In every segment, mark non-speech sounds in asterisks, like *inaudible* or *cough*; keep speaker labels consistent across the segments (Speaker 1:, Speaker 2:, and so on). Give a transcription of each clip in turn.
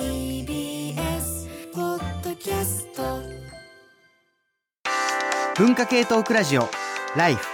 Speaker 1: TBS ポッドキャスト
Speaker 2: 文化系トークラジオライフ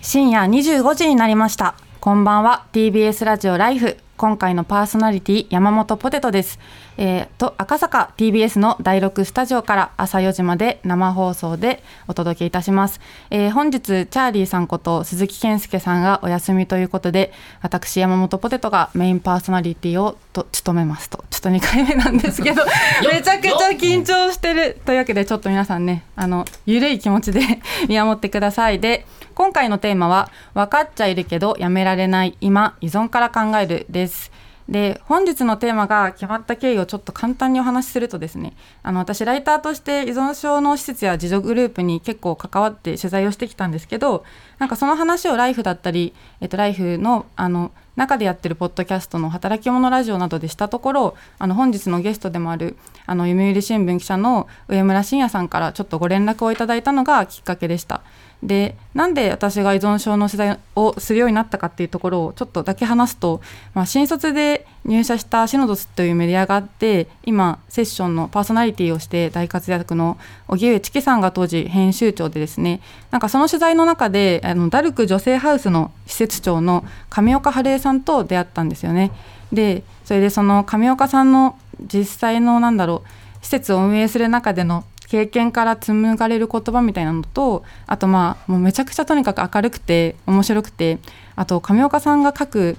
Speaker 3: 深夜25時になりました。こんばんは。TBS ラジオライフ今回のパーソナリティ山本ポテトです、えー、と赤坂 TBS の第6スタジオから朝4時まで生放送でお届けいたします、えー、本日チャーリーさんこと鈴木健介さんがお休みということで私山本ポテトがメインパーソナリティをと務めますと。ちょっと2回目なんですけど *laughs* めちゃくちゃ緊張してる。というわけでちょっと皆さんねあの緩い気持ちで *laughs* 見守ってください。で今回のテーマは分かっちゃいるけどやめられない今依存から考える。ですですで本日のテーマが決まった経緯をちょっと簡単にお話しするとですねあの私ライターとして依存症の施設や自助グループに結構関わって取材をしてきたんですけどなんかその話をライフだったり、えっと、ライフのあの中でやってるポッドキャストの働き者ラジオなどでしたところあの本日のゲストでもあるあの読売新聞記者の上村真也さんからちょっとご連絡をいただいたのがきっかけでした。でなんで私が依存症の取材をするようになったかっていうところをちょっとだけ話すと、まあ、新卒で入社したシノドスというメディアがあって今セッションのパーソナリティをして大活躍の荻上チキさんが当時編集長でですねなんかその取材の中であのダルク女性ハウスの施設長の上岡春江さんと出会ったんですよね。でそれでその上岡さんの実際のなんだろう施設を運営する中での経験から紡がれる言葉みたいなのとあとまあもうめちゃくちゃとにかく明るくて面白くてあと上岡さんが書く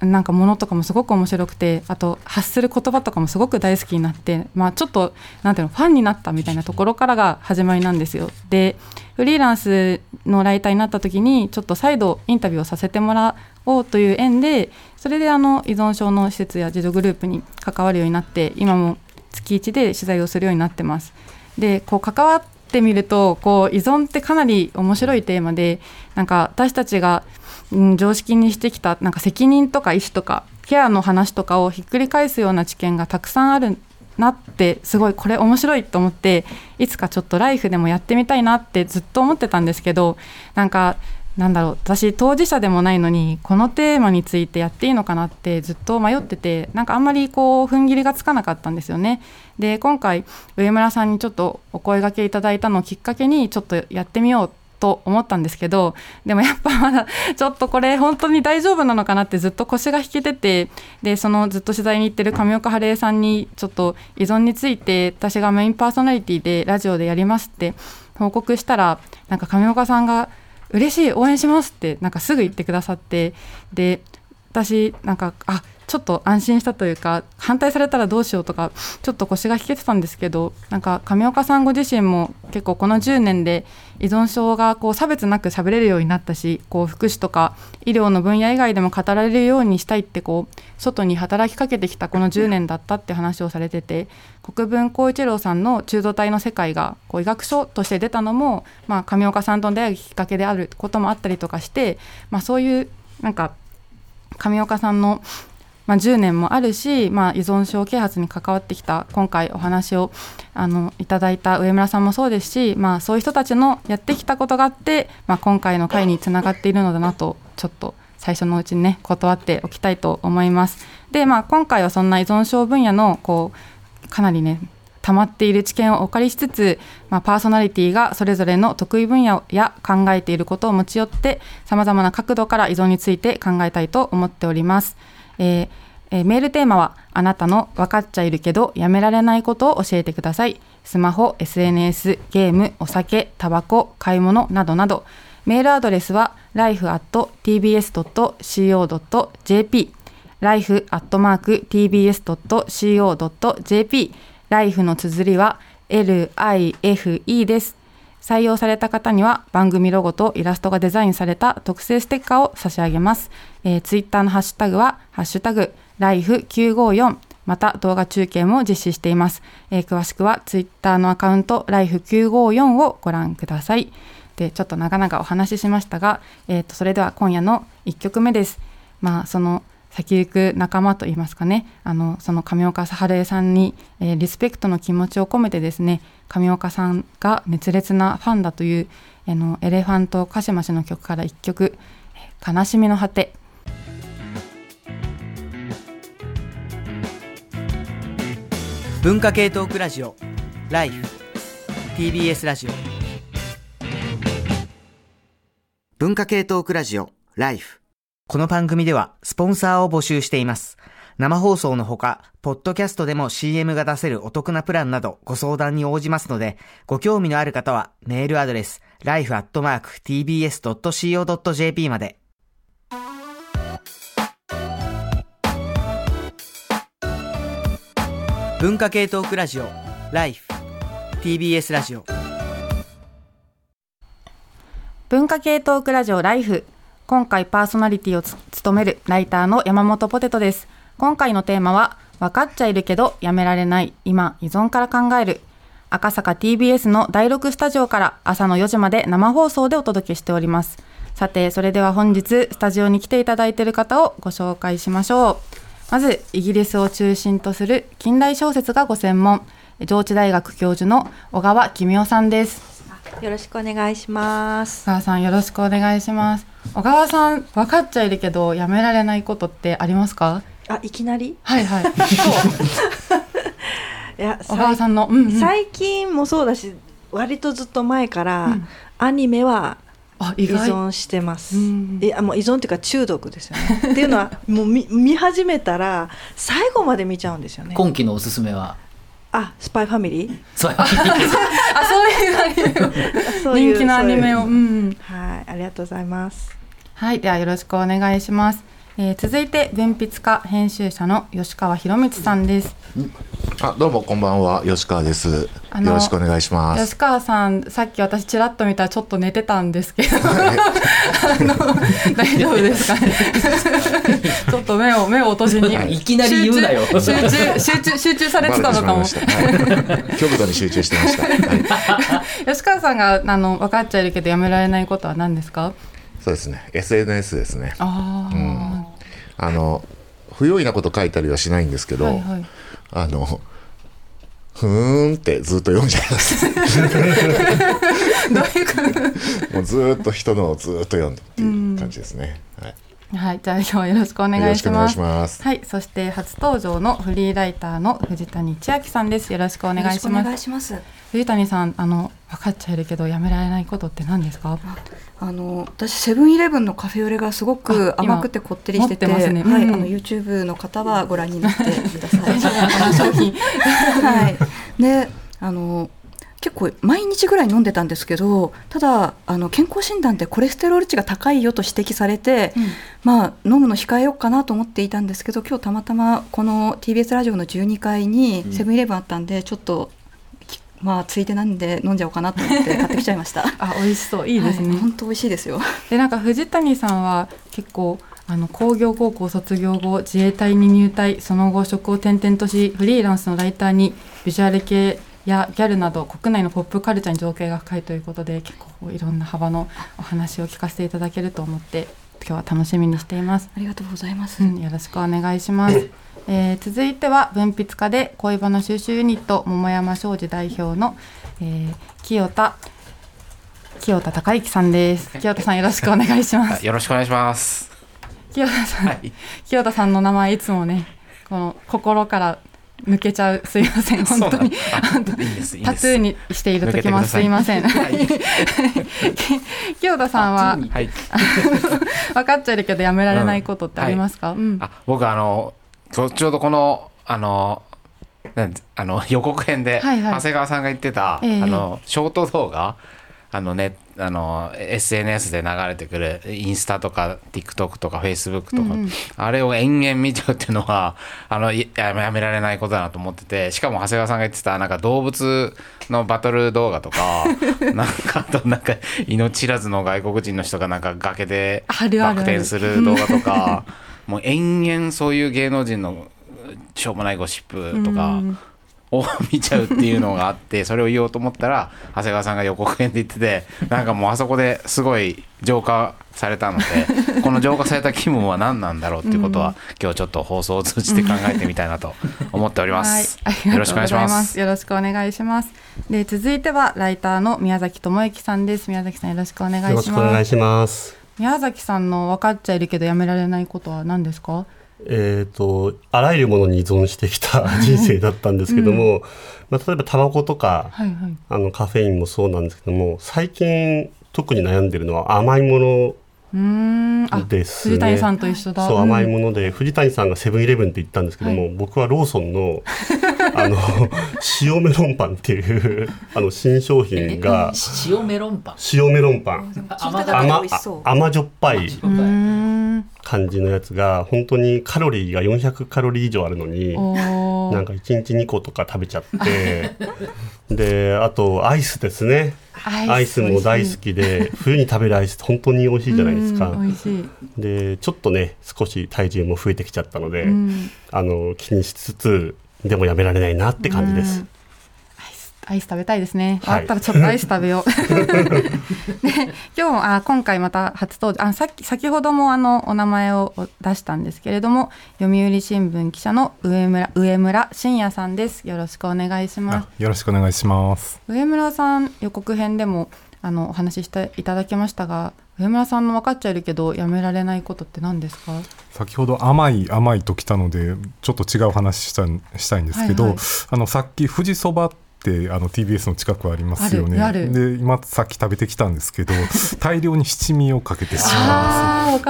Speaker 3: なんかものとかもすごく面白くてあと発する言葉とかもすごく大好きになって、まあ、ちょっとなんていうのファンになったみたいなところからが始まりなんですよ。でフリーランスのライターになった時にちょっと再度インタビューをさせてもらおうという縁でそれであの依存症の施設や自助グループに関わるようになって今も月1で取材をするようになってます。でこう関わってみるとこう依存ってかなり面白いテーマでなんか私たちが、うん、常識にしてきたなんか責任とか意思とかケアの話とかをひっくり返すような知見がたくさんあるなってすごいこれ面白いと思っていつかちょっとライフでもやってみたいなってずっと思ってたんですけどなんかなんだろう私当事者でもないのにこのテーマについてやっていいのかなってずっと迷っててなんかあんまりこう踏ん切りがつかなかったんですよね。で今回上村さんにちょっとお声がけいただいたのをきっかけにちょっとやってみようと思ったんですけどでもやっぱまだちょっとこれ本当に大丈夫なのかなってずっと腰が引けててでそのずっと取材に行ってる上岡晴恵さんにちょっと依存について私がメインパーソナリティでラジオでやりますって報告したらなんか上岡さんが嬉しい応援しますってなんかすぐ言ってくださってで私なんかあちょっと安心したというか反対されたらどうしようとかちょっと腰が引けてたんですけどなんか上岡さんご自身も結構この10年で依存症がこう差別なく喋れるようになったしこう福祉とか医療の分野以外でも語られるようにしたいってこう外に働きかけてきたこの10年だったって話をされてて国分光一郎さんの中度体の世界がこう医学書として出たのも、まあ、上岡さんとの出会うきっかけであることもあったりとかして、まあ、そういうなんか上岡さんのまあ、10年もあるし、まあ、依存症啓発に関わってきた今回お話をあのいただいた上村さんもそうですし、まあ、そういう人たちのやってきたことがあって、まあ、今回の会につながっているのだなとちょっと最初のうちにね断っておきたいと思います。で、まあ、今回はそんな依存症分野のこうかなりね溜まっている知見をお借りしつつ、まあ、パーソナリティがそれぞれの得意分野や考えていることを持ち寄ってさまざまな角度から依存について考えたいと思っております。えーえー、メールテーマはあなたの分かっちゃいるけどやめられないことを教えてください。スマホ SNS ゲームお酒タバコ買い物などなど。メールアドレスは life.tbs.co.jp life.tbs.co.jp ライフの綴りは LIFE です。採用された方には番組ロゴとイラストがデザインされた特製ステッカーを差し上げます。えー、ツイッターのハッシュタグは、ハッシュタグ、ライフ954また動画中継も実施しています。えー、詳しくはツイッターのアカウント、ライフ954をご覧ください。で、ちょっと長々お話ししましたが、えー、とそれでは今夜の1曲目です。まあ、その先行く仲間といいますかねあのその上岡春江さんに、えー、リスペクトの気持ちを込めてですね上岡さんが熱烈なファンだというあのエレファントカシマシの曲から1曲「悲しみの果て」。
Speaker 2: 文化系トークラジオライフ TBS ラジオ。文化系トークラジオライフ。この番組ではスポンサーを募集しています。生放送のほか、ポッドキャストでも CM が出せるお得なプランなどご相談に応じますので、ご興味のある方はメールアドレス life.tbs.co.jp まで。文化系トークラジオライフ。TBS ラジオ。
Speaker 3: 文化系トークラジオライフ。今回パーソナリティを務めるライターの山本ポテトです。今回のテーマは分かっちゃいるけどやめられない今依存から考える。赤坂 TBS の第6スタジオから朝の4時まで生放送でお届けしております。さてそれでは本日スタジオに来ていただいている方をご紹介しましょう。まずイギリスを中心とする近代小説がご専門。上智大学教授の小川公夫さんです。
Speaker 4: よろしくお願いします。
Speaker 3: 小川さんよろしくお願いします。小川さん分かっちゃいるけどやめられないことってありますか？
Speaker 4: あ、いきなり？
Speaker 3: はいはい。そう。*laughs*
Speaker 4: いや、
Speaker 3: 小川さんの、うんうん、
Speaker 4: 最近もそうだし、割とずっと前から、
Speaker 3: うん。
Speaker 4: アニメは依存してます。
Speaker 3: うん。
Speaker 4: いや、もう依存っていうか中毒ですよね。*laughs* っていうのは、もう見見始めたら最後まで見ちゃうんですよね。
Speaker 5: 今期のおすすめは？
Speaker 4: あ、スパイファミリー？
Speaker 5: そう *laughs*
Speaker 3: あそういうアニ人気のアニメを、
Speaker 4: そう
Speaker 3: んうん、
Speaker 4: うはい、ありがとうございます。
Speaker 3: はいではよろしくお願いします、えー続いて文筆家編集者の吉川博光さんです。
Speaker 6: あどうもこんばんは。吉川です。よろしくお願いします。
Speaker 3: 吉川さんさっき私ちらっと見たらちょっと寝てたんですけど。*laughs* 大丈夫ですかね。*laughs* ちょっと目を目を閉じに。
Speaker 5: い。きなり言うなよ。
Speaker 3: 集中集中集中集中されてたのかも。
Speaker 6: しま。はい、極度に集中してました。はい、*laughs*
Speaker 3: 吉川さんがあの分かっちゃいるけどやめられないことは何ですか？
Speaker 6: そうですね。SNS ですね。
Speaker 3: ああ、
Speaker 6: あの不用意なこと書いたりはしないんですけど、
Speaker 3: はいはい
Speaker 6: あのふーんってずっと読んじゃいます。もうずーっと人のをずーっと読んでっていう感じですね。はい。
Speaker 3: はい、じゃあ今日はよろしくお願いし
Speaker 6: よろしくお願い
Speaker 3: ます。
Speaker 6: します。
Speaker 3: はい、そして初登場のフリーライターの藤谷千秋さんです。よろしくお願いし
Speaker 7: よろしくお願
Speaker 3: ます。
Speaker 7: いします。
Speaker 3: 藤谷さん、あの分かっちゃいるけどやめられないことって何ですか？
Speaker 7: あの私セブンイレブンのカフェオレがすごく甘くてこってりしてて、
Speaker 3: 持ってますね
Speaker 7: はい、
Speaker 3: うん
Speaker 7: あの YouTube の方はご覧になってください。
Speaker 3: 商品。*laughs*
Speaker 7: はい。で、あの結構毎日ぐらい飲んでたんですけど、ただあの健康診断でコレステロール値が高いよと指摘されて、まあ飲むの控えようかなと思っていたんですけど、今日たまたまこの TBS ラジオの12階にセブンイレブンあったんで、ちょっときまあついでなんで飲んじゃおうかなと思って買ってきちゃいました。*laughs*
Speaker 3: あ、美味しそう、いいですね。
Speaker 7: はい本当美味しいですよ。
Speaker 3: で、なんか藤谷さんは結構。あの工業高校卒業後自衛隊に入隊その後職を転々としフリーランスのライターにビジュアル系やギャルなど国内のポップカルチャーに造形が深いということで結構いろんな幅のお話を聞かせていただけると思って今日は楽しみにしています。
Speaker 7: ありがとうございます。
Speaker 3: うん、よろしくお願いします。*clears throat* えー続いては文筆家で恋バナ収集ユニット桃山商事代表の、えー清田清田孝之さんです。清田さんよろしくお願いします。
Speaker 8: よろしくお願いします。
Speaker 3: 清田さん、
Speaker 8: はい。
Speaker 3: 清田さんの名前いつもねこの心から抜けちゃうすいません本当にタトゥーにしている時もすいません。
Speaker 8: はい。
Speaker 3: 清田さんは
Speaker 8: はい。
Speaker 3: 分かっちゃいるけどやめられないことってありますか？うん。
Speaker 8: あ、僕あのちょうどこのあのなんあの予告編で
Speaker 3: はいはい
Speaker 8: 長谷川さんが言ってた、
Speaker 3: ええ
Speaker 8: あのショート動画。あのね、あの SNS で流れてくるインスタとか TikTok とか Facebook とか、
Speaker 3: うんうん。
Speaker 8: あれを延々見ちゃうっていうのはあのいややめられないことだなと思っててしかも長谷川さんが言ってたなんか動物のバトル動画とか *laughs* なんかあとなんか命知らずの外国人の人がなんか崖でバク転する動画とかもう延々そういう芸能人のしょうもないゴシップとか
Speaker 3: うん
Speaker 8: を *laughs* 見ちゃうっていうのがあってそれを言おうと思ったら長谷川さんが予告編で言っててなんかもうあそこですごい浄化されたのでこの浄化された気分は何なんだろうっていうことは今日ちょっと放送を通じて考えてみたいなと思っております。よろしくお願いし
Speaker 3: ま。
Speaker 8: す。
Speaker 3: よろしくお願いします。で続いてはライターの宮崎智之さんです。宮崎さんよろしくお願いします。
Speaker 9: よろしくお願いします。
Speaker 3: 宮崎さんの分かっちゃいるけどやめられないことは何ですか？
Speaker 9: えー、とあらゆるものに依存してきた *laughs* 人生だったんですけども、まあ、例えばタバコとか、
Speaker 3: はいはい。
Speaker 9: あのカフェインもそうなんですけども最近特に悩んでるのは甘いものですね。
Speaker 3: 藤谷さんと一緒だ。
Speaker 9: そう甘い
Speaker 3: の
Speaker 9: もので、藤谷さんがセブンイレブンって言ったんですけども、僕はローソンの *laughs* あの塩メロンパンっていうあの新商品が
Speaker 5: 塩メロンパン。
Speaker 9: 塩メロンパン。甘甘じょっぱい
Speaker 3: うん
Speaker 9: 感じのやつが本当にカロリーが400カロリー以上あるのになんか1日2個とか食べちゃって。であとアイスですね。アイス。も大好きで冬に食べるアイスって本当に美味しいじゃないですか。でちょっとね少し体重も増えてきちゃったので、
Speaker 3: うん。あ
Speaker 9: あの気にしつつでもやめられないなって感じです、
Speaker 3: アイス食べたいですね。
Speaker 9: はい
Speaker 3: あったらちょっとアイス食べよう。で *laughs* 今日あ今回また初登場あさっき先ほどもあのお名前を出したんですけれども読売新聞記者の上村上村真也さんです。よろしくお願いします。
Speaker 10: よろしくお願いします。
Speaker 3: 上村さん予告編でもあのお話ししていただきましたが上村さんの分かっちゃいるけどやめられないことって何ですか？
Speaker 10: 先ほど甘い甘いときたのでちょっと違う話したしたいんですけど、
Speaker 3: はいはい。
Speaker 10: あのさっき富士そばってあの TBS の近くありますよね。で今さっき食べてきたんですけど *laughs* 大量に七味をかけてします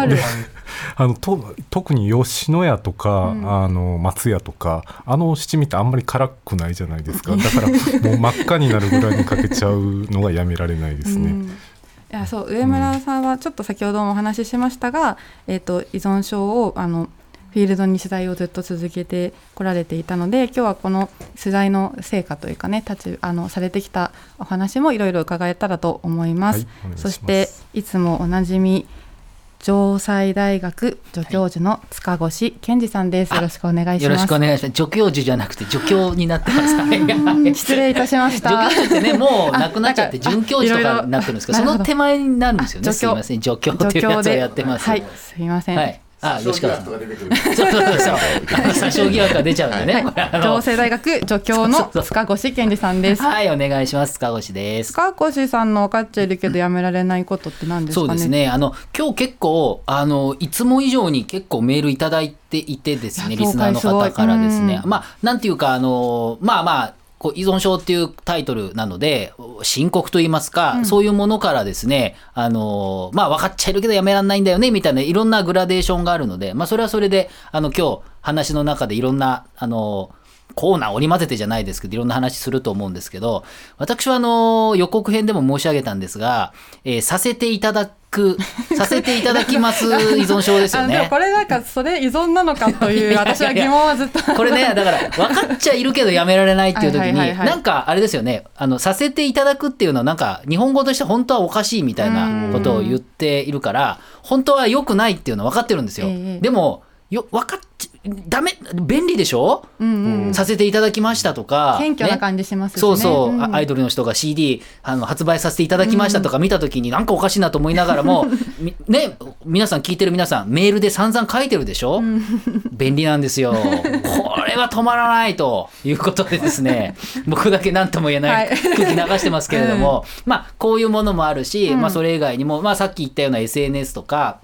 Speaker 10: あのと特に吉野家とか、
Speaker 3: うん。
Speaker 10: あの松屋とかあの七味ってあんまり辛くないじゃないですか。だからもう真っ赤になるぐらいにかけちゃうのがやめられないですね。
Speaker 3: うんいやそう上村さんはちょっと先ほどもお話ししましたが、えー、と依存症をあのフィールドに取材をずっと続けてこられていたので今日はこの取材の成果というかね立ちあのされてきたお話もいろいろ伺えたらと思います。
Speaker 10: はいます
Speaker 3: そしていつもおなじみ城西大学助教授の塚越健二さんです。よろしくお願いします。
Speaker 5: よろしくお願いします。助教授じゃなくて助教になってます
Speaker 3: 失礼いたしました。
Speaker 5: 助教授ってねもうなくなっちゃって准教授とかになってるんですけどその手前になるんですよね。すいません。助教っていうやつをやってます。
Speaker 3: はい、すみません。
Speaker 5: はいあ吉川さん。そうそうそう。詐称疑惑が出ちゃうんでね、これあの。
Speaker 3: 城西大学助教の塚越健二さんです。
Speaker 5: はいお願いします。塚越です。
Speaker 3: 塚越さんの分かっちゃいるけどやめられないことって何ですかね？
Speaker 5: そうです。ね。あの今日結構あのいつも以上に結構メールいただいていてですねリスナーの方からですね。まあなんていうかあのまあまあこう依存症っていうタイトルなので深刻と言いますか、そういうものからですねあのまあ分かっちゃいるけどやめられないんだよねみたいないろんなグラデーションがあるのでまあそれはそれであの今日話の中でいろんなあのコーナー織り交ぜてじゃないですけどいろんな話すると思うんですけど私はあの予告編でも申し上げたんですが、えーさせていただくさせていただきます *laughs* 依存症ですよね
Speaker 3: あでもこ。れなんかそれ依存なのかという *laughs*
Speaker 5: いやいや
Speaker 3: 私は疑問はずっと。
Speaker 5: これねだから分かっちゃいるけどやめられないっていう時になんかあれですよねあのさせていただくっていうのはなんか日本語として本当はおかしいみたいなことを言っているから本当は良くないっていうのは分かってるんですよ。
Speaker 3: ええ
Speaker 5: でもよ分かっちダメ便利でしょ、
Speaker 3: うんうん。
Speaker 5: させていただきましたとか
Speaker 3: 謙虚な
Speaker 5: ね
Speaker 3: 感じしますしね。
Speaker 5: そうそう、
Speaker 3: ん
Speaker 5: あアイドルの人が CD あの発売させていただきましたとか見た時になんかおかしいなと思いながらも、*laughs* みね皆さん聞いてる皆さんメールで散々書いてるでしょ、便利なんですよ。*laughs* これは止まらないと。いうことでですね *laughs* 僕だけ何とも言えない
Speaker 3: はい。
Speaker 5: 空気流してますけれども、まあこういうものもあるし、まあそれ以外にも、まあ、さっき言ったような SNS とか、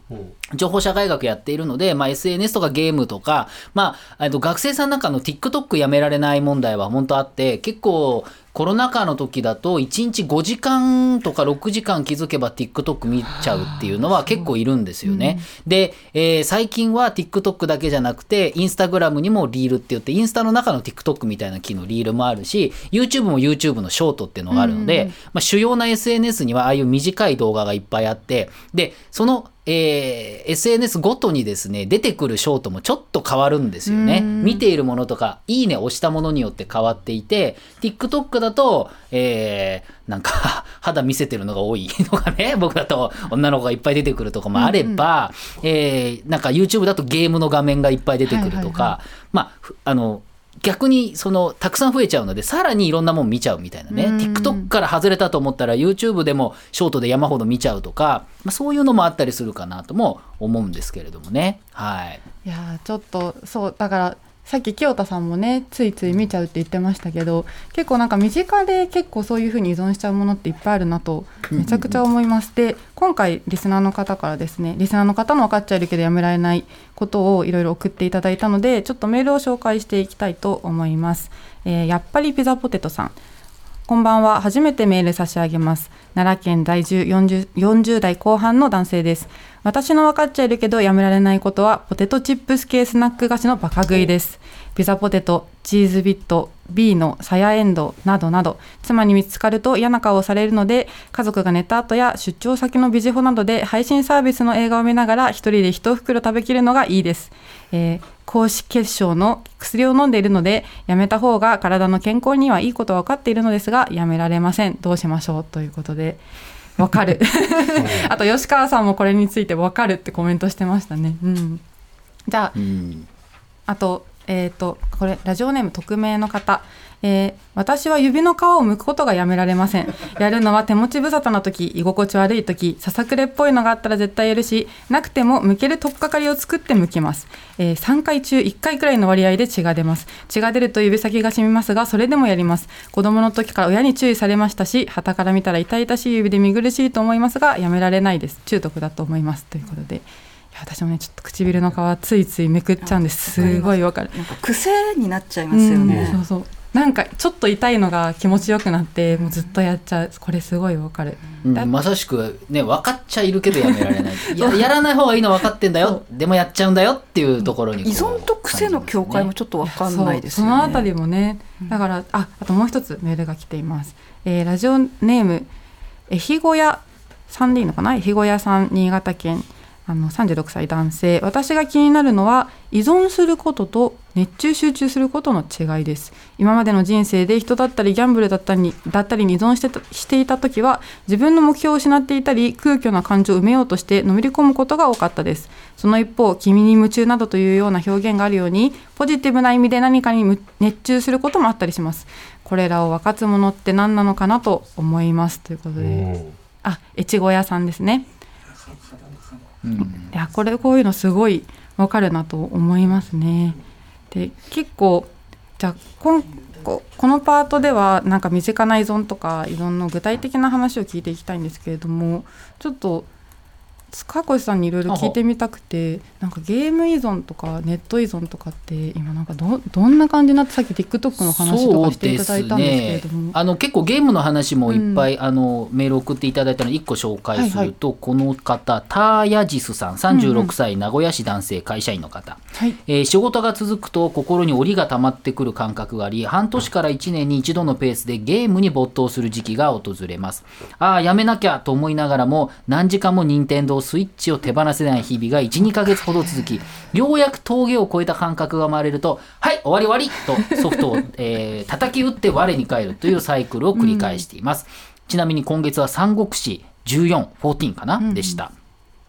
Speaker 5: 情報社会学やっているので、まあ、SNS とかゲームとか、まあ、と学生さんなんかの TikTok やめられない問題は本当あって結構コロナ禍の時だと1日5時間とか6時間気づけば TikTok 見ちゃうっていうのは結構いるんですよね。で、えー最近は TikTok だけじゃなくて Instagram にもリールって言ってインスタの中の TikTok みたいな機能リールもあるし YouTube も YouTube のショートっていうのがあるので、まあ、主要な SNS にはああいう短い動画がいっぱいあってでそのえー SNS ごとにですね出てくるショートもちょっと変わるんですよね。見ているものとかいいね押したものによって変わっていて TikTok だと、えーなんか *laughs* 肌見せてるのが多いのがね *laughs* 僕だと女の子がいっぱい出てくるとかもあれば、えーなんか YouTube だとゲームの画面がいっぱい出てくるとか、
Speaker 3: はいはい
Speaker 5: まあふあの逆にそのたくさん増えちゃうのでさらにいろんなもん見ちゃうみたいなね。TikTok から外れたと思ったら YouTube でもショートで山ほど見ちゃうとか、まあ、そういうのもあったりするかなとも思うんですけれどもね。はい。
Speaker 3: いやーちょっとそうだからさっき清田さんもねついつい見ちゃうって言ってましたけど結構なんか身近で結構そういうふうに依存しちゃうものっていっぱいあるなとめちゃくちゃ思います。で今回リスナーの方からですねリスナーの方の分かっちゃいるけどやめられないことをいろいろ送っていただいたのでちょっとメールを紹介していきたいと思います。えー、やっぱりピザポテトさんこんばんは。初めてメール差し上げます。奈良県在住 40, 40代後半の男性です。私の分かっちゃいるけどやめられないことはポテトチップス系スナック菓子のバカ食いです。ピザポテトチーズビット B のさやエンドなどなど妻に見つかると嫌な顔をされるので家族が寝た後や出張先のビジホなどで配信サービスの映画を見ながら一人で一袋食べきるのがいいです、えー、高脂血症の薬を飲んでいるのでやめた方が体の健康にはいいことは分かっているのですがやめられません。どうしましょうということで *laughs* わかる。*laughs* あと吉川さんもこれについてわかるってコメントしてましたね。うん。じゃあ、うん、あとえーと、これラジオネーム匿名の方、えー、私は指の皮を剥くことがやめられません。やるのは手持ち無沙汰な時居心地悪い時ささくれっぽいのがあったら絶対やるしなくても剥ける取っかかりを作って剥きます、えー、3回中1回くらいの割合で血が出ます。血が出ると指先が染みますがそれでもやります。子供の時から親に注意されましたし旗から見たら痛々しい指で見苦しいと思いますがやめられないです。中毒だと思います。ということで。私もねちょっと唇の皮ついついめくっちゃうんです。す。ごいわかる。
Speaker 7: なんか癖になっちゃいますよね、
Speaker 3: うん、そうそうなんかちょっと痛いのが気持ちよくなってもうずっとやっちゃう。これすごいわかる、
Speaker 5: うん、まさしくね分かっちゃいるけどやめられない。ややらない方がいいの分かってんだよ。でもやっちゃうんだよっていうところに、
Speaker 7: 依存と癖の境界もちょっと分かんないですよ
Speaker 3: ね。そのあたりもねだからああともう一つメールが来ています、えー、ラジオネームえひごやさんでいいのかな？えひごやさん新潟県あの36歳男性。私が気になるのは依存することと熱中集中することの違いです。今までの人生で人だったりギャンブルだったりだったりに依存してたしていた時は自分の目標を失っていたり空虚な感情を埋めようとしてのめり込むことが多かったです。その一方君に夢中などというような表現があるようにポジティブな意味で何かに熱中することもあったりします。これらを分かつものって何なのかなと思います。ということで。あ越後屋さんですねうん、いやこれこういうのすごいわかるなと思いますね。で結構じゃあ今このパートではなんか身近な依存とか依存の具体的な話を聞いていきたいんですけれどもちょっと塚越さんにいろいろ聞いてみたくてなんかゲーム依存とかネット依存とかって今なんかどどんな感じになってさっき TikTok の話とかしていただいたんですけれども、
Speaker 5: ね、あの結構ゲームの話もいっぱい、うん、あのメール送っていただいたので1個紹介すると、はいはい、この方ターヤジスさん36歳、名古屋市男性会社員の方、はい、えー、仕事が続くと心に檻が溜まってくる感覚があり半年から1年に一度のペースでゲームに没頭する時期が訪れます。ああやめなきゃと思いながらも何時間も任天堂スイッチを手放せない日々が1、2ヶ月ほど続き、ようやく峠を越えた感覚が生まれると、はい、終わり終わりとソフトを、えー、叩き打って我に返るというサイクルを繰り返しています。ちなみに今月は三国志14、14かな、でした。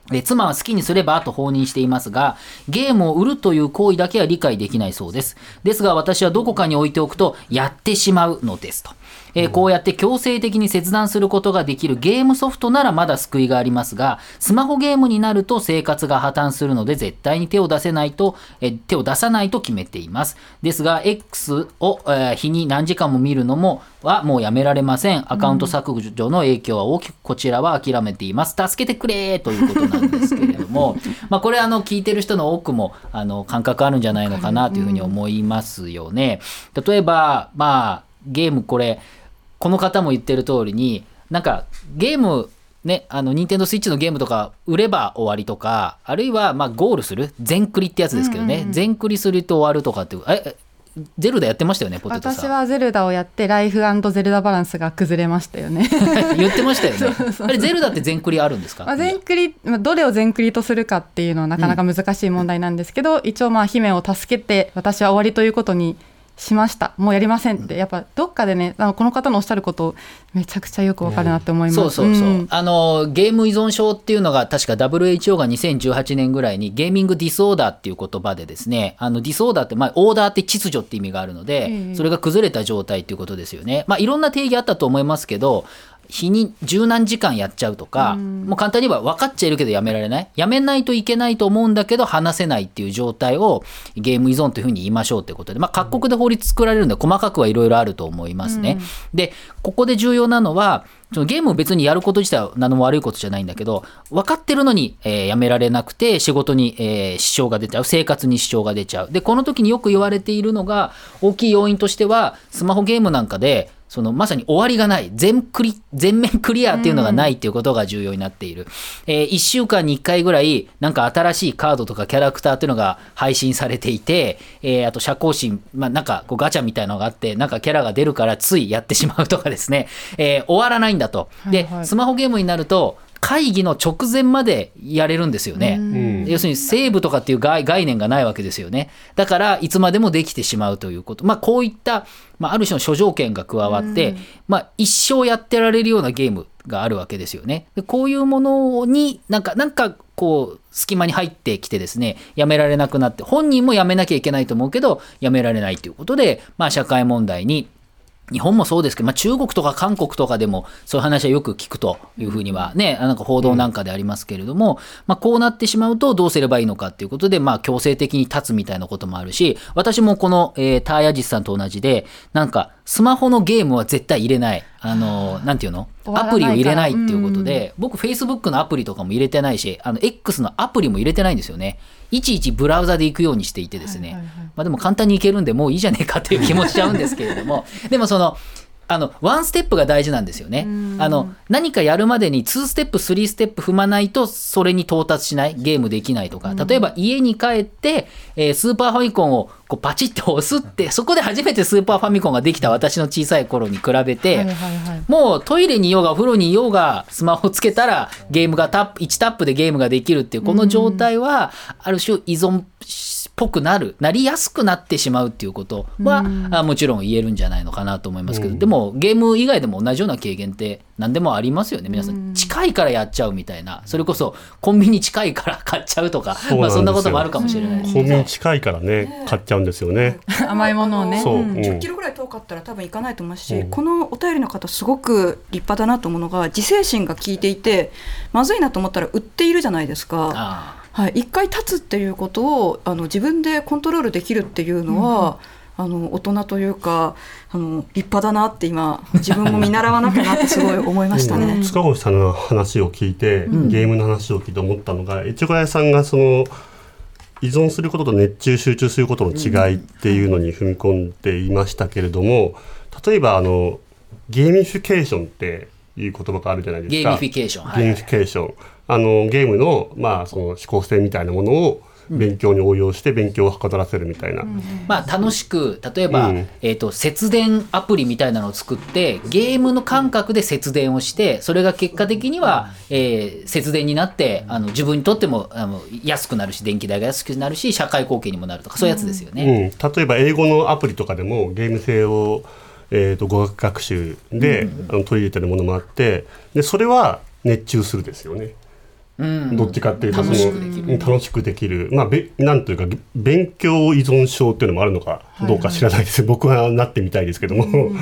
Speaker 5: で妻は好きにすればと放任していますが、ゲームを売るという行為だけは理解できないそうです。ですが私はどこかに置いておくと、やってしまうのですと。えー、こうやって強制的に切断することができるゲームソフトならまだ救いがありますが、スマホゲームになると生活が破綻するので絶対に手を出せないと、えー、手を出さないと決めています。ですが、X を、えー、日に何時間も見るのも、はもうやめられません。アカウント削除の影響は大きくこちらは諦めています。助けてくれということなんですけれども、*laughs* まあこれあの聞いてる人の多くもあの感覚あるんじゃないのかなというふうに思いますよね。例えば、まあゲームこれ、この方も言ってる通りになんかゲームね、あの、ニンテンドスイッチのゲームとか売れば終わりとか、あるいは、まあ、ゴールする全クリってやつですけどね、うんうん、全クリすると終わるとかって、え、ゼルダやってましたよね、ポテト
Speaker 3: 私はゼルダをやって、ライフゼルダバランスが崩れましたよね。*laughs*
Speaker 5: 言ってましたよね。*laughs* あれ、ゼルダって全クリあるんですか、ま
Speaker 3: あ、全クリ、まあ、どれを全クリとするかっていうのはなかなか難しい問題なんですけど、うん、一応、まあ、姫を助けて、私は終わりということにしました。もうやりませんって。やっぱどっかでねあのこの方のおっしゃることめちゃくちゃよくわかるなって思います、
Speaker 5: うん、そうそうそう、うん、あのゲーム依存症っていうのが確か WHO が2018年ぐらいにゲーミングディスオーダーっていう言葉でですねあのディスオーダーって、まあ、オーダーって秩序って意味があるので、それが崩れた状態っていうことですよね。まあいろんな定義あったと思いますけど日に十何時間やっちゃうとか、もう簡単に言えば分かっちゃいるけどやめられない。やめないといけないと思うんだけど話せないっていう状態をゲーム依存というふうに言いましょうってことで、まあ、各国で法律作られるんで細かくはいろいろあると思いますね。でここで重要なのはそのゲームを別にやること自体は何も悪いことじゃないんだけど分かってるのに、えー、やめられなくて仕事に、えー、支障が出ちゃう。生活に支障が出ちゃう。でこの時によく言われているのが大きい要因としてはスマホゲームなんかでそのまさに終わりがない全クリ全面クリアっていうのがないっていうことが重要になっている、えー、1週間に1回ぐらいなんか新しいカードとかキャラクターっていうのが配信されていて、えー、あと社交心、まあ、なんかこうガチャみたいなのがあってなんかキャラが出るからついやってしまうとかですね、えー、終わらないんだと。で、スマホゲームになると会議の直前までやれるんですよね。要するにセーブとかっていう概念がないわけですよね。だからいつまでもできてしまうということ。まあこういった、まあ、ある種の諸条件が加わって、まあ一生やってられるようなゲームがあるわけですよね。でこういうものになんか、なんかこう隙間に入ってきてですね、やめられなくなって、本人もやめなきゃいけないと思うけど、やめられないということで、まあ社会問題に日本もそうですけど、まあ、中国とか韓国とかでもそういう話はよく聞くというふうにはね、なんか報道なんかでありますけれども、まあ、こうなってしまうとどうすればいいのかっていうことで、まあ、強制的に立つみたいなこともあるし、私もこの、えー、ターヤジスさんと同じで、なんか、スマホのゲームは絶対入れない。あの、なんていうの？アプリを入れないっていうことで、僕、Facebook のアプリとかも入れてないし、あの、X のアプリも入れてないんですよね。いちいちブラウザで行くようにしていてですね。まあでも簡単に行けるんで、もういいじゃねえかっていう気もしちゃうんですけれども、*laughs* でもその、あのワンステップが大事なんですよね。あの何かやるまでに2ステップ3ステップ踏まないとそれに到達しないゲームできないとか。例えば家に帰って、えー、スーパーファミコンをこうパチッと押すってそこで初めてスーパーファミコンができた私の小さい頃に比べて、もうトイレにいようがお風呂にいようがスマホつけたらゲームがタップ1タップでゲームができるっていうこの状態はある種依存ぽくなるなりやすくなってしまうっていうことは、うん、あもちろん言えるんじゃないのかなと思いますけど、うん、でもゲーム以外でも同じような経験って何でもありますよね。皆さん、近いからやっちゃうみたいな。それこそコンビニ近いから買っちゃうとか。そまあ、そんなこともあるかもしれない
Speaker 9: コンビニ近いからね買っちゃうんですよね。*laughs*
Speaker 3: 甘いものをね。
Speaker 7: そう、うん、10キロぐらい遠かったら多分行かないと思いますし、このお便りの方すごく立派だなと思うのが自制心が効いていてまずいなと思ったら売っているじゃないですか。はい、一回立つっていうことをあの自分でコントロールできるっていうのは、うん、あの大人というかあの立派だなって今自分も見習わなきゃなってすごい思いましたね。*laughs*
Speaker 9: 塚越さんの話を聞いて、うん、ゲームの話を聞いて思ったのが越後屋さんがその依存することと熱中集中することの違いっていうのに踏み込んでいましたけれども例えばあのゲーミフィケーションっていう言葉があるじゃないですか。
Speaker 5: ゲーミフィケーション。
Speaker 9: ゲーミフィケーション。あのゲームの,、まあその思考性みたいなものを勉強に応用して勉強をはかどらせるみたいな、うん、
Speaker 5: まあ楽しく例えば、うん、えーと、節電アプリみたいなのを作ってゲームの感覚で節電をしてそれが結果的には、えー、節電になってあの自分にとってもあの安くなるし電気代が安くなるし社会貢献にもなるとかそういうやつですよね、
Speaker 9: うん、例えば英語のアプリとかでもゲーム性をえーと、語学学習で、あの取り入れてるものもあってでそれは熱中するですよね。どっちかっていうとその楽しくできる。まあべなんというか勉強依存症っていうのもあるのかどうか知らないです、はい。はい、僕はなってみたいですけども、うん、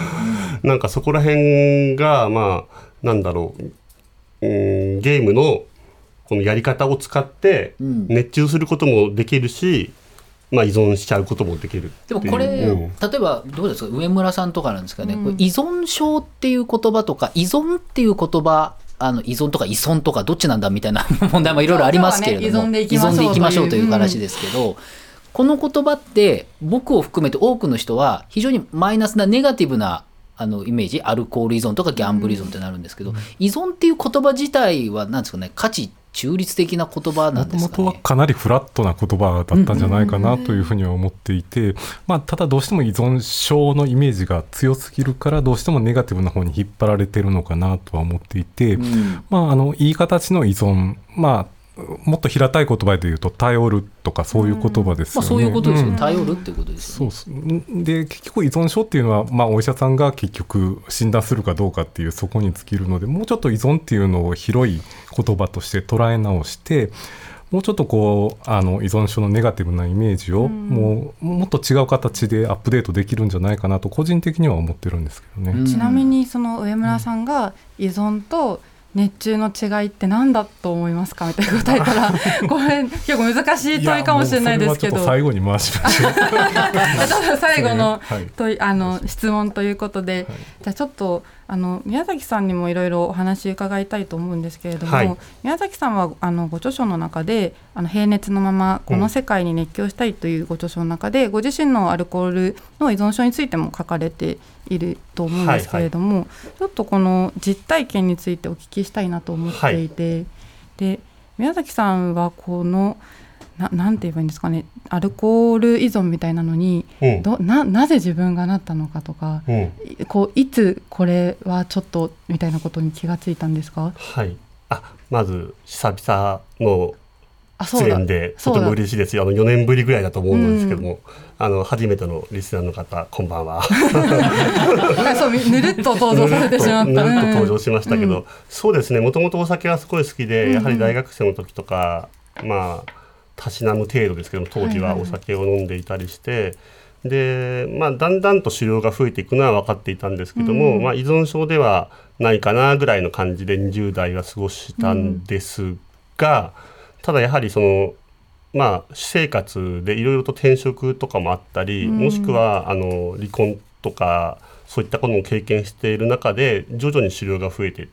Speaker 9: *laughs* なんかそこら辺がまあなんだろう、うん、ゲームのこのやり方を使って熱中することもできるし、まあ、依存しちゃうこともできる
Speaker 5: でもこれ、うん、例えばどうですか？上村さんとかなんですかね、うん、依存症っていう言葉とか依存っていう言葉あの依存とか依存とかどっちなんだみたいな *laughs* 問題もいろいろありますけれども、ね、依存でいきましょうという。話ですけど、うん、この言葉って僕を含めて多くの人は非常にマイナスなネガティブなあのイメージアルコール依存とかギャンブル依存ってなるんですけど、うん、依存っていう言葉自体は何ですかね価値中立的な言葉なんですか、ね、
Speaker 10: はかなりフラットな言葉だったんじゃないかなというふうには思っていて、まあ、ただどうしても依存症のイメージが強すぎるからどうしてもネガティブな方に引っ張られてるのかなとは思っていて、うん、まあ、あのいい形の依存まあもっと平たい言葉で言うと頼るとかそういう言葉ですよね。まあ、
Speaker 5: そういうことですよ、うん、頼るってことです
Speaker 10: よ、ね、そうで結局依存症っていうのは、まあ、お医者さんが結局診断するかどうかっていうそこに尽きるのでもうちょっと依存っていうのを広い言葉として捉え直してもうちょっとこうあの依存症のネガティブなイメージを、もうもっと違う形でアップデートできるんじゃないかなと個人的には思ってるんですけどね。
Speaker 3: ちなみにその上村さんが依存と熱中の違いって何だと思いますか？みたいな答えたら *laughs* これ結構難しい問いかもしれないですけど。
Speaker 10: 最後に回しましょう。*laughs*
Speaker 3: 最後の *laughs* 問い、あの質問ということで、はい、じゃあちょっとあの宮崎さんにもいろいろお話伺いたいと思うんですけれども、はい、宮崎さんはあのご著書の中で「あの平熱のままこの世界に熱狂したい」というご著書の中で、うん、ご自身のアルコールの依存症についても書かれていると思うんですけれども、はいはい、ちょっとこの実体験についてお聞きしたいなと思っていて、はい、で宮崎さんはこのななんて言えばいいんですかね。アルコール依存みたいなのに、うん、どななぜ自分がなったのかとか、うん、こういつこれはちょっとみたいなことに気がついたんですか？
Speaker 9: はい。あまず久々の出演でとても嬉しいですよ。あの4年ぶりぐらいだと思うんですけども、うん、あの初めてのリスナーの方こんばんは。*laughs*
Speaker 3: そうぬるっと登場されてしまった。ぬ
Speaker 9: るっと登場しましたけど、うん、そうですね。もともとお酒はすごい好きで、やはり大学生の時とかまあたしなむ程度ですけども当時はお酒を飲んでいたりして、でまあ、だんだんと狩猟が増えていくのは分かっていたんですけども、うん、まあ、依存症ではないかなぐらいの感じで20代は過ごしたんですが、うん、ただやはりそのまあ私生活でいろいろと転職とかもあったり、うん、もしくはあの離婚とかそういったことも経験している中で徐々に狩猟が増えていっ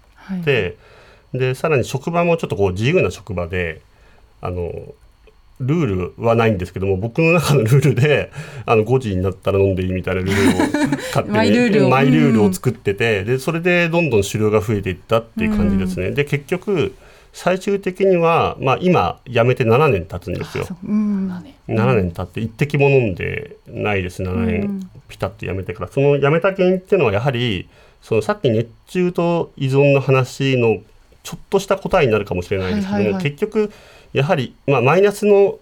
Speaker 9: て、はい、でさらに職場もちょっとこう自由な職場であのルールはないんですけども僕の中のルールで *laughs* あの5時になったら飲んでいいみたいなルールを勝手にマイルールを。作っててでそれでどんどん狩猟が増えていったっていう感じですね。で結局最終的には、まあ、今辞めて7年経つんですよ。う。ん、7年。経って一滴も飲んでないです。7年ピタッと辞めてから。その辞めた原因っていうのはやはりそのさっき熱中と依存の話のちょっとした答えになるかもしれないですけども、はいはいはい、結局やはり、まあ、マイナスの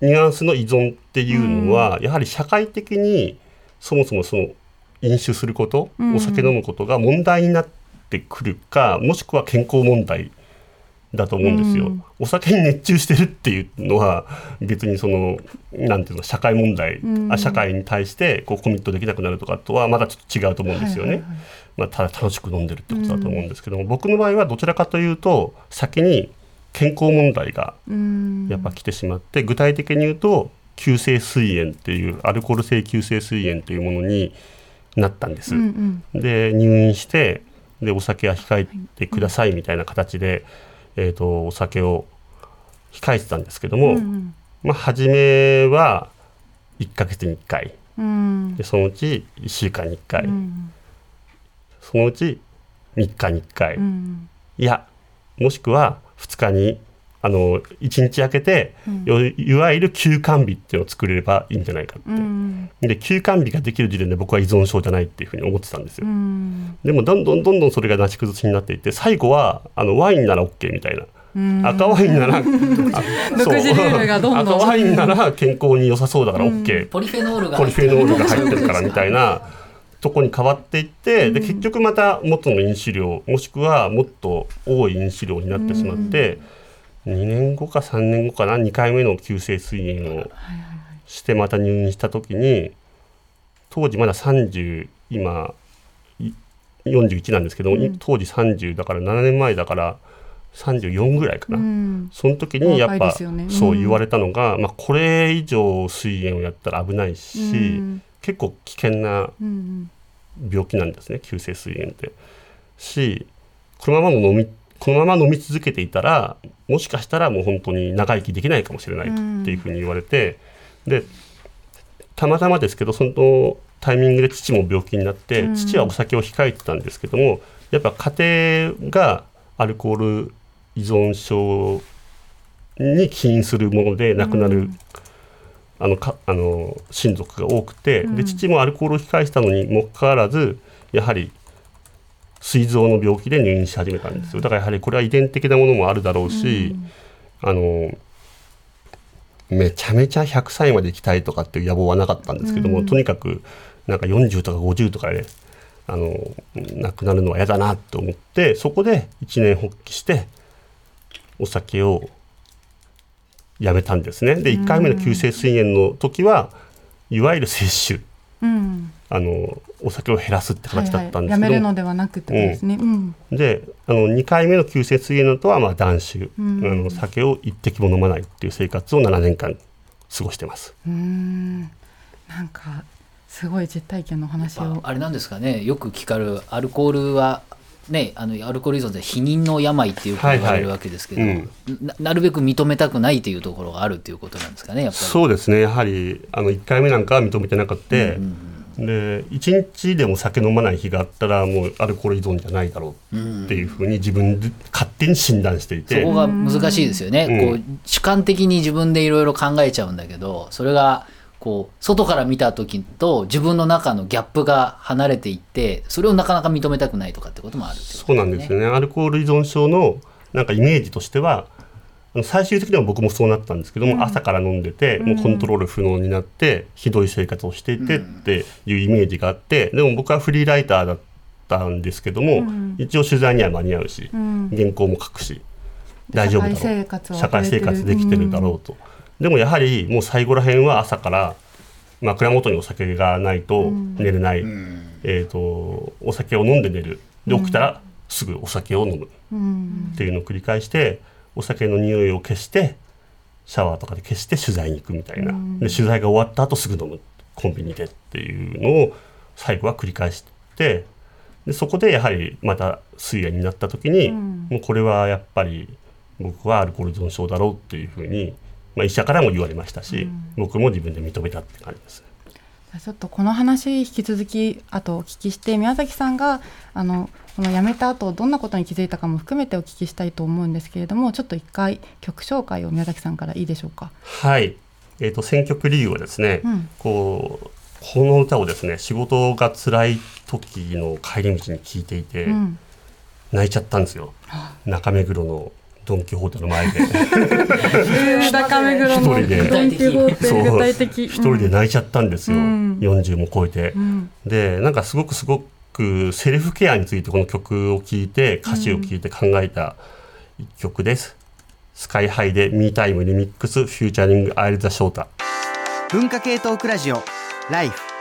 Speaker 9: ニュアンスの依存っていうのは、うん、やはり社会的にそもそもその飲酒すること、うん、お酒飲むことが問題になってくるかもしくは健康問題だと思うんですよ、うん、お酒に熱中してるっていうのは別にそのなんていうの社会問題、うん、あ社会に対してこうコミットできなくなるとかとはまだちょっと違うと思うんですよね、はいはいはい、まあ、ただ楽しく飲んでるってことだと思うんですけども、うん、僕の場合はどちらかというと先に健康問題がやっぱ来てしまって具体的に言うと急性膵炎っていうアルコール性急性膵炎というものになったんです。うんうん、で入院してでお酒は控えてくださいみたいな形で、えーと、お酒を控えてたんですけども、うんうん、まあ、初めは1ヶ月に1回、うん、でそのうち1週間に1回、うん、そのうち3日に1回、うん、いやもしくは2日にあの1日空けて、うん、いわゆる休館日っていうのを作れればいいんじゃないかって、うん、で休館日ができる時点で僕は依存症じゃないっていうふうに思ってたんですよ、うん、でもどんどんどんどんそれがなし崩しになっていって最後はあのワインなら OK みたいな。赤ワインなら *laughs* そう。*laughs* 赤ワインなら健康に良さそうだから OK、
Speaker 5: ポリフェノールが
Speaker 9: ポリフェノールが入ってるからみたいなとこに変わっていって、で結局また元の飲酒量もしくはもっと多い飲酒量になってしまって、2年後か3年後かな2回目の急性膵炎をしてまた入院した時に当時まだ30今41なんですけど、うん、当時30だから7年前だから34ぐらいかな、うん、その時にやっぱ、ねうん、そう言われたのが、まあ、これ以上膵炎をやったら危ないし、結構危険な病気なんですね、急性膵炎って。しこのままの飲みこのまま飲み続けていたらもしかしたらもう本当に長生きできないかもしれないっていうふうに言われて、でたまたまですけどそのタイミングで父も病気になって、父はお酒を控えてたんですけどもやっぱ家庭がアルコール依存症に起因するもので亡くなるあのかあの親族が多くて、で父もアルコールを控えしたのにもかかわらずやはり膵臓の病気で入院し始めたんですよ。だからやはりこれは遺伝的なものもあるだろうし、うん、あのめちゃめちゃ100歳まで生きたいとかっていう野望はなかったんですけども、うん、とにかくなんか40とか50とかで、あの亡くなるのは嫌だなと思ってそこで一年発起してお酒をやめたんですね。で1回目の急性膵炎の時はいわゆる摂取、
Speaker 3: うん。
Speaker 9: あのお酒を減らすって形だったんですけど、
Speaker 3: はいはい、やめるのではなくてことですね、うん。
Speaker 9: であの2回目の急性膵炎のとはまあ断酒、
Speaker 3: うん。
Speaker 9: あの酒を一滴も飲まないっていう生活を7年間過ごしてます。
Speaker 3: うん。なんかすごい実体験の話を。
Speaker 5: あれなんですかね。よく聞かれるアルコールはねあのアルコール依存で否認の病っていうことが言われるわけですけど、
Speaker 9: はいはい
Speaker 5: ななるべく認めたくないというところがあるということなんですかねやっぱり。
Speaker 9: そうですね。やはりあの1回目なんかは認めてなくて、
Speaker 5: うん
Speaker 9: で1日でも酒飲まない日があったらもうアルコール依存じゃないだろうっていうふうに自分で勝手に診断していて、
Speaker 5: そこが難しいですよね、
Speaker 9: うん。
Speaker 5: こう主観的に自分でいろいろ考えちゃうんだけどそれがこう外から見た時と自分の中のギャップが離れていってそれをなかなか認めたくないとかってこともあるってこと
Speaker 9: そうなんですよね。アルコール依存症のなんかイメージとしては最終的には僕もそうなったんですけども、朝から飲んでて、もうコントロール不能になってひどい生活をしていてっていうイメージがあってでも僕はフリーライターだったんですけども、一応取材には間に合うし、
Speaker 3: ん。
Speaker 9: 原稿も書くし大丈夫だろう
Speaker 3: 社会生活を
Speaker 9: 社会生活できてるだろうと、でもやはりもう最後らへんは朝から枕元にお酒がないと寝れない、えー、とお酒を飲んで寝る。で起きたらすぐお酒を飲む。
Speaker 3: うん。
Speaker 9: っていうのを繰り返してお酒の匂いを消してシャワーとかで消して取材に行くみたいな、で取材が終わった後すぐ飲む。コンビニでっていうのを最後は繰り返して。でそこでやはりまた水炎になった時に、
Speaker 3: うん。
Speaker 9: もうこれはやっぱり僕はアルコール依存症だろうっていうふうに、まあ、医者からも言われましたし、僕も自分で認めたって感じです。
Speaker 3: ちょっとこの話引き続きあとお聞きして宮崎さんがあのこの辞めた後どんなことに気づいたかも含めてお聞きしたいと思うんですけれどもちょっと一回曲紹介を宮崎さんからいいでしょうか？
Speaker 9: はい、えー、と選曲理由はですね、
Speaker 3: うん。
Speaker 9: こうこの歌をですね仕事が辛い時の帰り道に聴いていて、
Speaker 3: うん。
Speaker 9: 泣いちゃったんですよ。中目黒のドン・キホーテの前で。
Speaker 3: 中目黒の
Speaker 9: 一人で。
Speaker 3: ドン・キホーテ
Speaker 9: そう。
Speaker 3: 具体的。
Speaker 9: 一人で泣いちゃったんですよ、
Speaker 3: うん。
Speaker 9: 40も超えて、
Speaker 3: うん。
Speaker 9: でなんかすごくすごくセルフケアについてこの曲を聴いて歌詞を聴いて考えた一曲です、スカイハイでミータイムリミックスフューチャリングアイルザショータ。
Speaker 2: 文化系トークラジオライフ